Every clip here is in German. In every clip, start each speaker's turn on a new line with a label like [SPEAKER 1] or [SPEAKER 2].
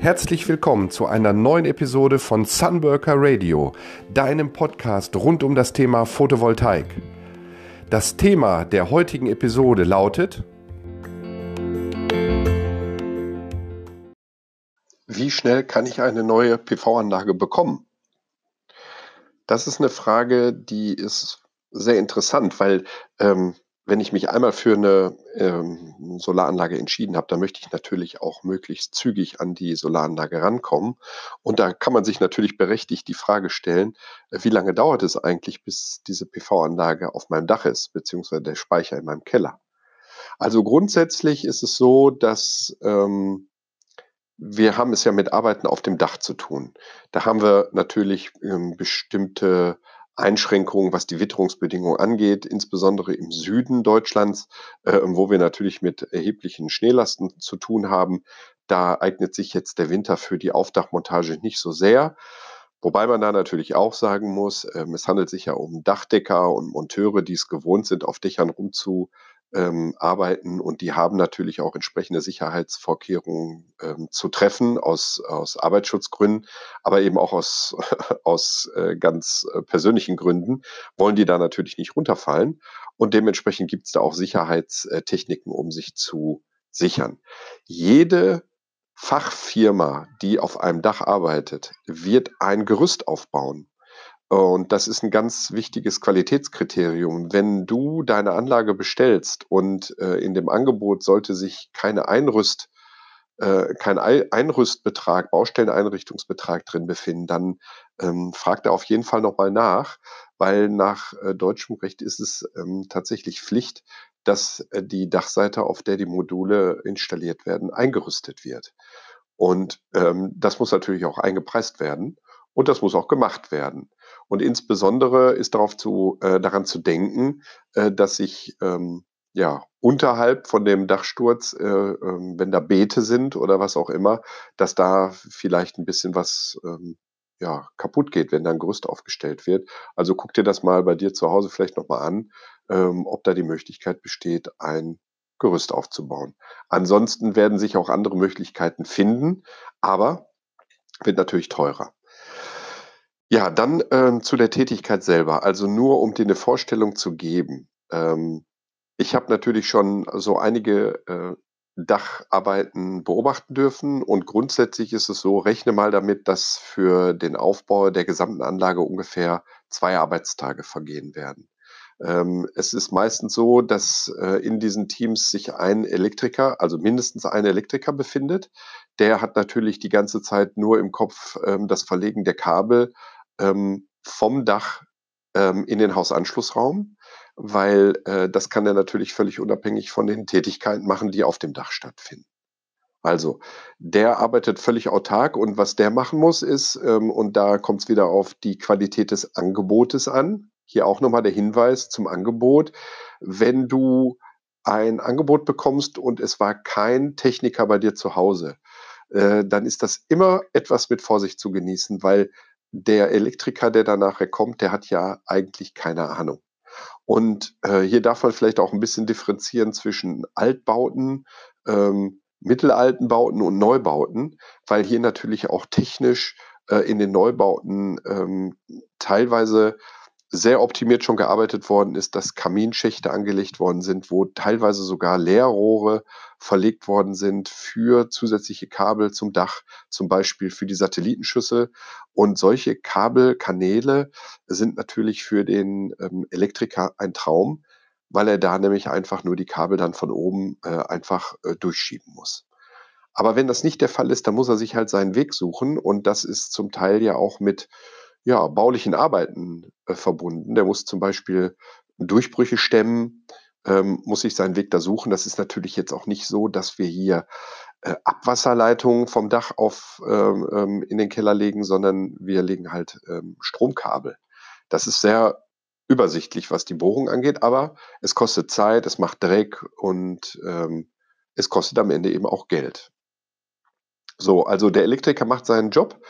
[SPEAKER 1] Herzlich willkommen zu einer neuen Episode von Sunworker Radio, deinem Podcast rund um das Thema Photovoltaik. Das Thema der heutigen Episode lautet
[SPEAKER 2] Wie schnell kann ich eine neue PV-Anlage bekommen? Das ist eine Frage, die ist sehr interessant, weil ähm, wenn ich mich einmal für eine ähm, Solaranlage entschieden habe, dann möchte ich natürlich auch möglichst zügig an die Solaranlage rankommen. Und da kann man sich natürlich berechtigt die Frage stellen, äh, wie lange dauert es eigentlich, bis diese PV-Anlage auf meinem Dach ist, beziehungsweise der Speicher in meinem Keller. Also grundsätzlich ist es so, dass ähm, wir haben es ja mit Arbeiten auf dem Dach zu tun. Da haben wir natürlich ähm, bestimmte Einschränkungen, was die Witterungsbedingungen angeht, insbesondere im Süden Deutschlands, äh, wo wir natürlich mit erheblichen Schneelasten zu tun haben. Da eignet sich jetzt der Winter für die Aufdachmontage nicht so sehr. Wobei man da natürlich auch sagen muss, ähm, es handelt sich ja um Dachdecker und Monteure, die es gewohnt sind, auf Dächern rumzu ähm, arbeiten und die haben natürlich auch entsprechende Sicherheitsvorkehrungen ähm, zu treffen aus, aus Arbeitsschutzgründen, aber eben auch aus, aus äh, ganz äh, persönlichen Gründen wollen die da natürlich nicht runterfallen und dementsprechend gibt es da auch Sicherheitstechniken, um sich zu sichern. Jede Fachfirma, die auf einem Dach arbeitet, wird ein Gerüst aufbauen. Und das ist ein ganz wichtiges Qualitätskriterium. Wenn du deine Anlage bestellst und äh, in dem Angebot sollte sich keine Einrüst, äh, kein Einrüstbetrag, Baustelleneinrichtungsbetrag drin befinden, dann ähm, frag da auf jeden Fall nochmal nach, weil nach äh, deutschem Recht ist es ähm, tatsächlich Pflicht, dass äh, die Dachseite, auf der die Module installiert werden, eingerüstet wird. Und ähm, das muss natürlich auch eingepreist werden und das muss auch gemacht werden. Und insbesondere ist darauf zu, äh, daran zu denken, äh, dass sich ähm, ja, unterhalb von dem Dachsturz, äh, äh, wenn da Beete sind oder was auch immer, dass da vielleicht ein bisschen was ähm, ja, kaputt geht, wenn da ein Gerüst aufgestellt wird. Also guck dir das mal bei dir zu Hause vielleicht nochmal an, ähm, ob da die Möglichkeit besteht, ein Gerüst aufzubauen. Ansonsten werden sich auch andere Möglichkeiten finden, aber wird natürlich teurer. Ja, dann, ähm, zu der Tätigkeit selber. Also nur um dir eine Vorstellung zu geben. Ähm, ich habe natürlich schon so einige, äh, Dacharbeiten beobachten dürfen und grundsätzlich ist es so, rechne mal damit, dass für den Aufbau der gesamten Anlage ungefähr zwei Arbeitstage vergehen werden. Ähm, es ist meistens so, dass, äh, in diesen Teams sich ein Elektriker, also mindestens ein Elektriker befindet. Der hat natürlich die ganze Zeit nur im Kopf, ähm, das Verlegen der Kabel ähm, vom Dach ähm, in den Hausanschlussraum, weil äh, das kann er natürlich völlig unabhängig von den Tätigkeiten machen, die auf dem Dach stattfinden. Also, der arbeitet völlig autark und was der machen muss, ist, ähm, und da kommt es wieder auf die Qualität des Angebotes an. Hier auch nochmal der Hinweis zum Angebot. Wenn du ein Angebot bekommst und es war kein Techniker bei dir zu Hause, äh, dann ist das immer etwas mit Vorsicht zu genießen, weil der Elektriker, der da nachher kommt, der hat ja eigentlich keine Ahnung. Und äh, hier darf man vielleicht auch ein bisschen differenzieren zwischen Altbauten, ähm, mittelalten Bauten und Neubauten, weil hier natürlich auch technisch äh, in den Neubauten ähm, teilweise sehr optimiert schon gearbeitet worden ist, dass Kaminschächte angelegt worden sind, wo teilweise sogar Leerrohre verlegt worden sind für zusätzliche Kabel zum Dach, zum Beispiel für die Satellitenschüssel. Und solche Kabelkanäle sind natürlich für den ähm, Elektriker ein Traum, weil er da nämlich einfach nur die Kabel dann von oben äh, einfach äh, durchschieben muss. Aber wenn das nicht der Fall ist, dann muss er sich halt seinen Weg suchen und das ist zum Teil ja auch mit ja, baulichen Arbeiten äh, verbunden. Der muss zum Beispiel Durchbrüche stemmen, ähm, muss sich seinen Weg da suchen. Das ist natürlich jetzt auch nicht so, dass wir hier äh, Abwasserleitungen vom Dach auf ähm, ähm, in den Keller legen, sondern wir legen halt ähm, Stromkabel. Das ist sehr übersichtlich, was die Bohrung angeht, aber es kostet Zeit, es macht Dreck und ähm, es kostet am Ende eben auch Geld. So, also der Elektriker macht seinen Job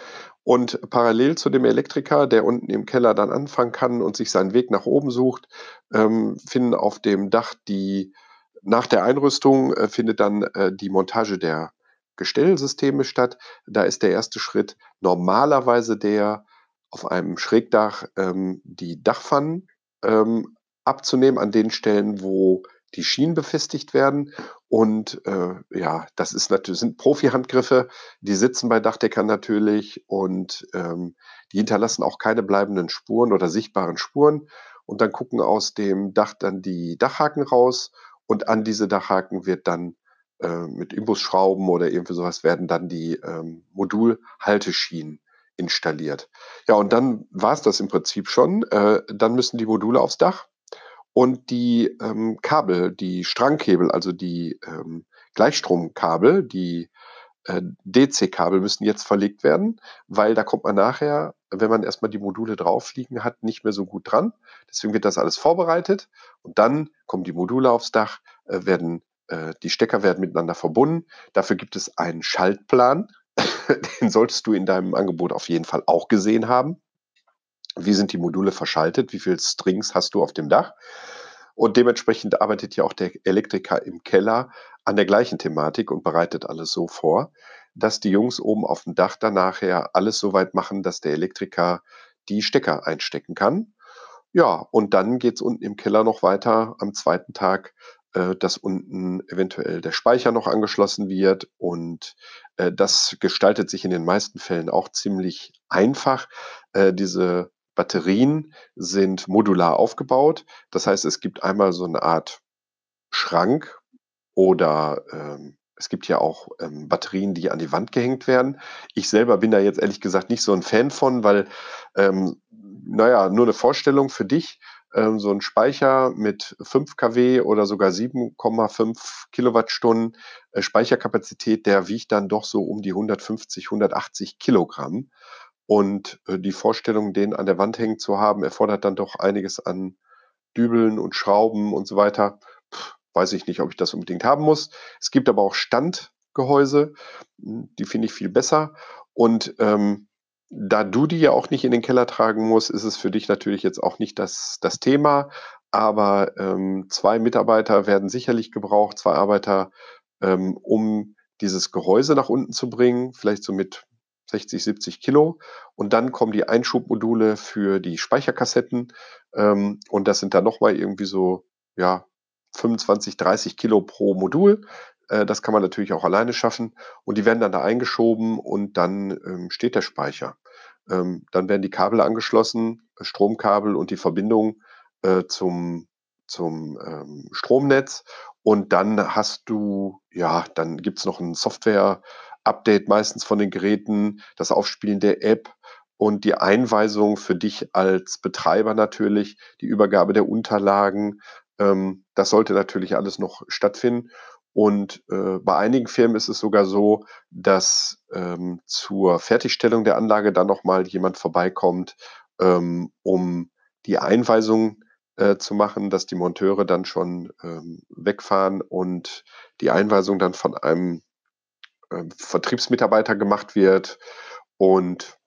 [SPEAKER 2] und parallel zu dem Elektriker, der unten im Keller dann anfangen kann und sich seinen Weg nach oben sucht, ähm, finden auf dem Dach die, nach der Einrüstung äh, findet dann äh, die Montage der Gestellsysteme statt. Da ist der erste Schritt normalerweise der, auf einem Schrägdach ähm, die Dachpfannen ähm, abzunehmen an den Stellen, wo die Schienen befestigt werden. Und äh, ja, das ist natürlich, sind Profi-Handgriffe, die sitzen bei Dachdeckern natürlich und ähm, die hinterlassen auch keine bleibenden Spuren oder sichtbaren Spuren. Und dann gucken aus dem Dach dann die Dachhaken raus und an diese Dachhaken wird dann äh, mit Imbusschrauben oder irgendwie sowas werden dann die ähm, Modulhalteschienen installiert. Ja, und dann war es das im Prinzip schon. Äh, dann müssen die Module aufs Dach und die ähm, Kabel, die Strangkabel, also die ähm, Gleichstromkabel, die äh, DC-Kabel müssen jetzt verlegt werden, weil da kommt man nachher, wenn man erstmal die Module drauf liegen hat, nicht mehr so gut dran. Deswegen wird das alles vorbereitet und dann kommen die Module aufs Dach, äh, werden äh, die Stecker werden miteinander verbunden. Dafür gibt es einen Schaltplan. Den solltest du in deinem Angebot auf jeden Fall auch gesehen haben. Wie sind die Module verschaltet? Wie viele Strings hast du auf dem Dach? Und dementsprechend arbeitet ja auch der Elektriker im Keller an der gleichen Thematik und bereitet alles so vor, dass die Jungs oben auf dem Dach dann nachher alles so weit machen, dass der Elektriker die Stecker einstecken kann. Ja, und dann geht es unten im Keller noch weiter am zweiten Tag äh, dass unten eventuell der Speicher noch angeschlossen wird. Und äh, das gestaltet sich in den meisten Fällen auch ziemlich einfach. Äh, diese Batterien sind modular aufgebaut. Das heißt, es gibt einmal so eine Art Schrank oder ähm, es gibt ja auch ähm, Batterien, die an die Wand gehängt werden. Ich selber bin da jetzt ehrlich gesagt nicht so ein Fan von, weil, ähm, naja, nur eine Vorstellung für dich ähm, so ein Speicher mit 5 kW oder sogar 7,5 Kilowattstunden äh, Speicherkapazität, der wiegt dann doch so um die 150, 180 Kilogramm. Und äh, die Vorstellung, den an der Wand hängen zu haben, erfordert dann doch einiges an Dübeln und Schrauben und so weiter. Puh, weiß ich nicht, ob ich das unbedingt haben muss. Es gibt aber auch Standgehäuse, hm, die finde ich viel besser. Und ähm, da du die ja auch nicht in den Keller tragen musst, ist es für dich natürlich jetzt auch nicht das, das Thema. Aber ähm, zwei Mitarbeiter werden sicherlich gebraucht, zwei Arbeiter, ähm, um dieses Gehäuse nach unten zu bringen, vielleicht so mit 60, 70 Kilo. Und dann kommen die Einschubmodule für die Speicherkassetten. Ähm, und das sind dann nochmal irgendwie so, ja, 25, 30 Kilo pro Modul. Äh, das kann man natürlich auch alleine schaffen. Und die werden dann da eingeschoben und dann ähm, steht der Speicher. Ähm, dann werden die Kabel angeschlossen, Stromkabel und die Verbindung äh, zum, zum ähm, Stromnetz. Und dann hast du, ja, dann gibt es noch ein Software-Update meistens von den Geräten, das Aufspielen der App und die Einweisung für dich als Betreiber natürlich, die Übergabe der Unterlagen. Ähm, das sollte natürlich alles noch stattfinden. Und äh, bei einigen Firmen ist es sogar so, dass ähm, zur Fertigstellung der Anlage dann nochmal jemand vorbeikommt, ähm, um die Einweisung äh, zu machen, dass die Monteure dann schon ähm, wegfahren und die Einweisung dann von einem äh, Vertriebsmitarbeiter gemacht wird und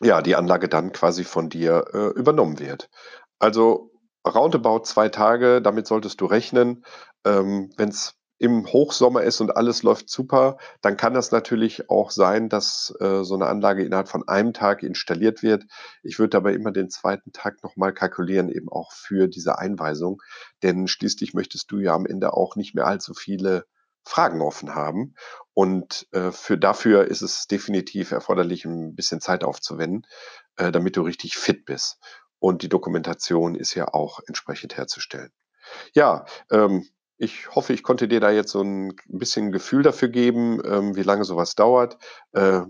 [SPEAKER 2] ja, die Anlage dann quasi von dir äh, übernommen wird. Also roundabout zwei Tage, damit solltest du rechnen. Ähm, Wenn es im Hochsommer ist und alles läuft super, dann kann das natürlich auch sein, dass äh, so eine Anlage innerhalb von einem Tag installiert wird. Ich würde aber immer den zweiten Tag nochmal kalkulieren, eben auch für diese Einweisung. Denn schließlich möchtest du ja am Ende auch nicht mehr allzu viele Fragen offen haben. Und äh, für dafür ist es definitiv erforderlich, ein bisschen Zeit aufzuwenden, äh, damit du richtig fit bist. Und die Dokumentation ist ja auch entsprechend herzustellen. Ja, ähm, ich hoffe, ich konnte dir da jetzt so ein bisschen Gefühl dafür geben, ähm, wie lange sowas dauert. Äh,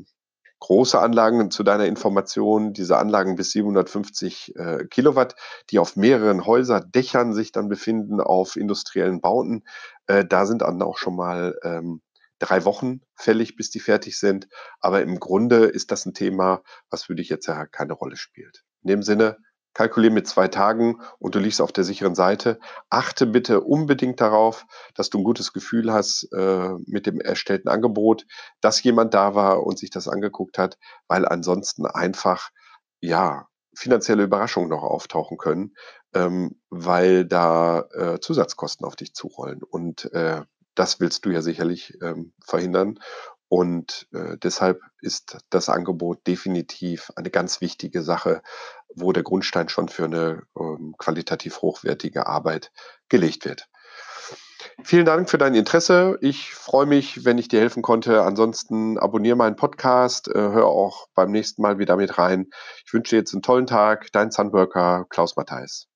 [SPEAKER 2] große Anlagen zu deiner Information, diese Anlagen bis 750 äh, Kilowatt, die auf mehreren Häuserdächern sich dann befinden, auf industriellen Bauten. Äh, da sind dann auch schon mal ähm, drei Wochen fällig, bis die fertig sind. Aber im Grunde ist das ein Thema, was für dich jetzt ja keine Rolle spielt. In dem Sinne, kalkuliere mit zwei Tagen und du liegst auf der sicheren Seite. Achte bitte unbedingt darauf, dass du ein gutes Gefühl hast äh, mit dem erstellten Angebot, dass jemand da war und sich das angeguckt hat, weil ansonsten einfach, ja, finanzielle Überraschungen noch auftauchen können, ähm, weil da äh, Zusatzkosten auf dich zurollen. Und äh, das willst du ja sicherlich ähm, verhindern. Und äh, deshalb ist das Angebot definitiv eine ganz wichtige Sache, wo der Grundstein schon für eine ähm, qualitativ hochwertige Arbeit gelegt wird. Vielen Dank für dein Interesse. Ich freue mich, wenn ich dir helfen konnte. Ansonsten abonniere meinen Podcast, äh, hör auch beim nächsten Mal wieder mit rein. Ich wünsche dir jetzt einen tollen Tag. Dein Sunworker Klaus Matthijs.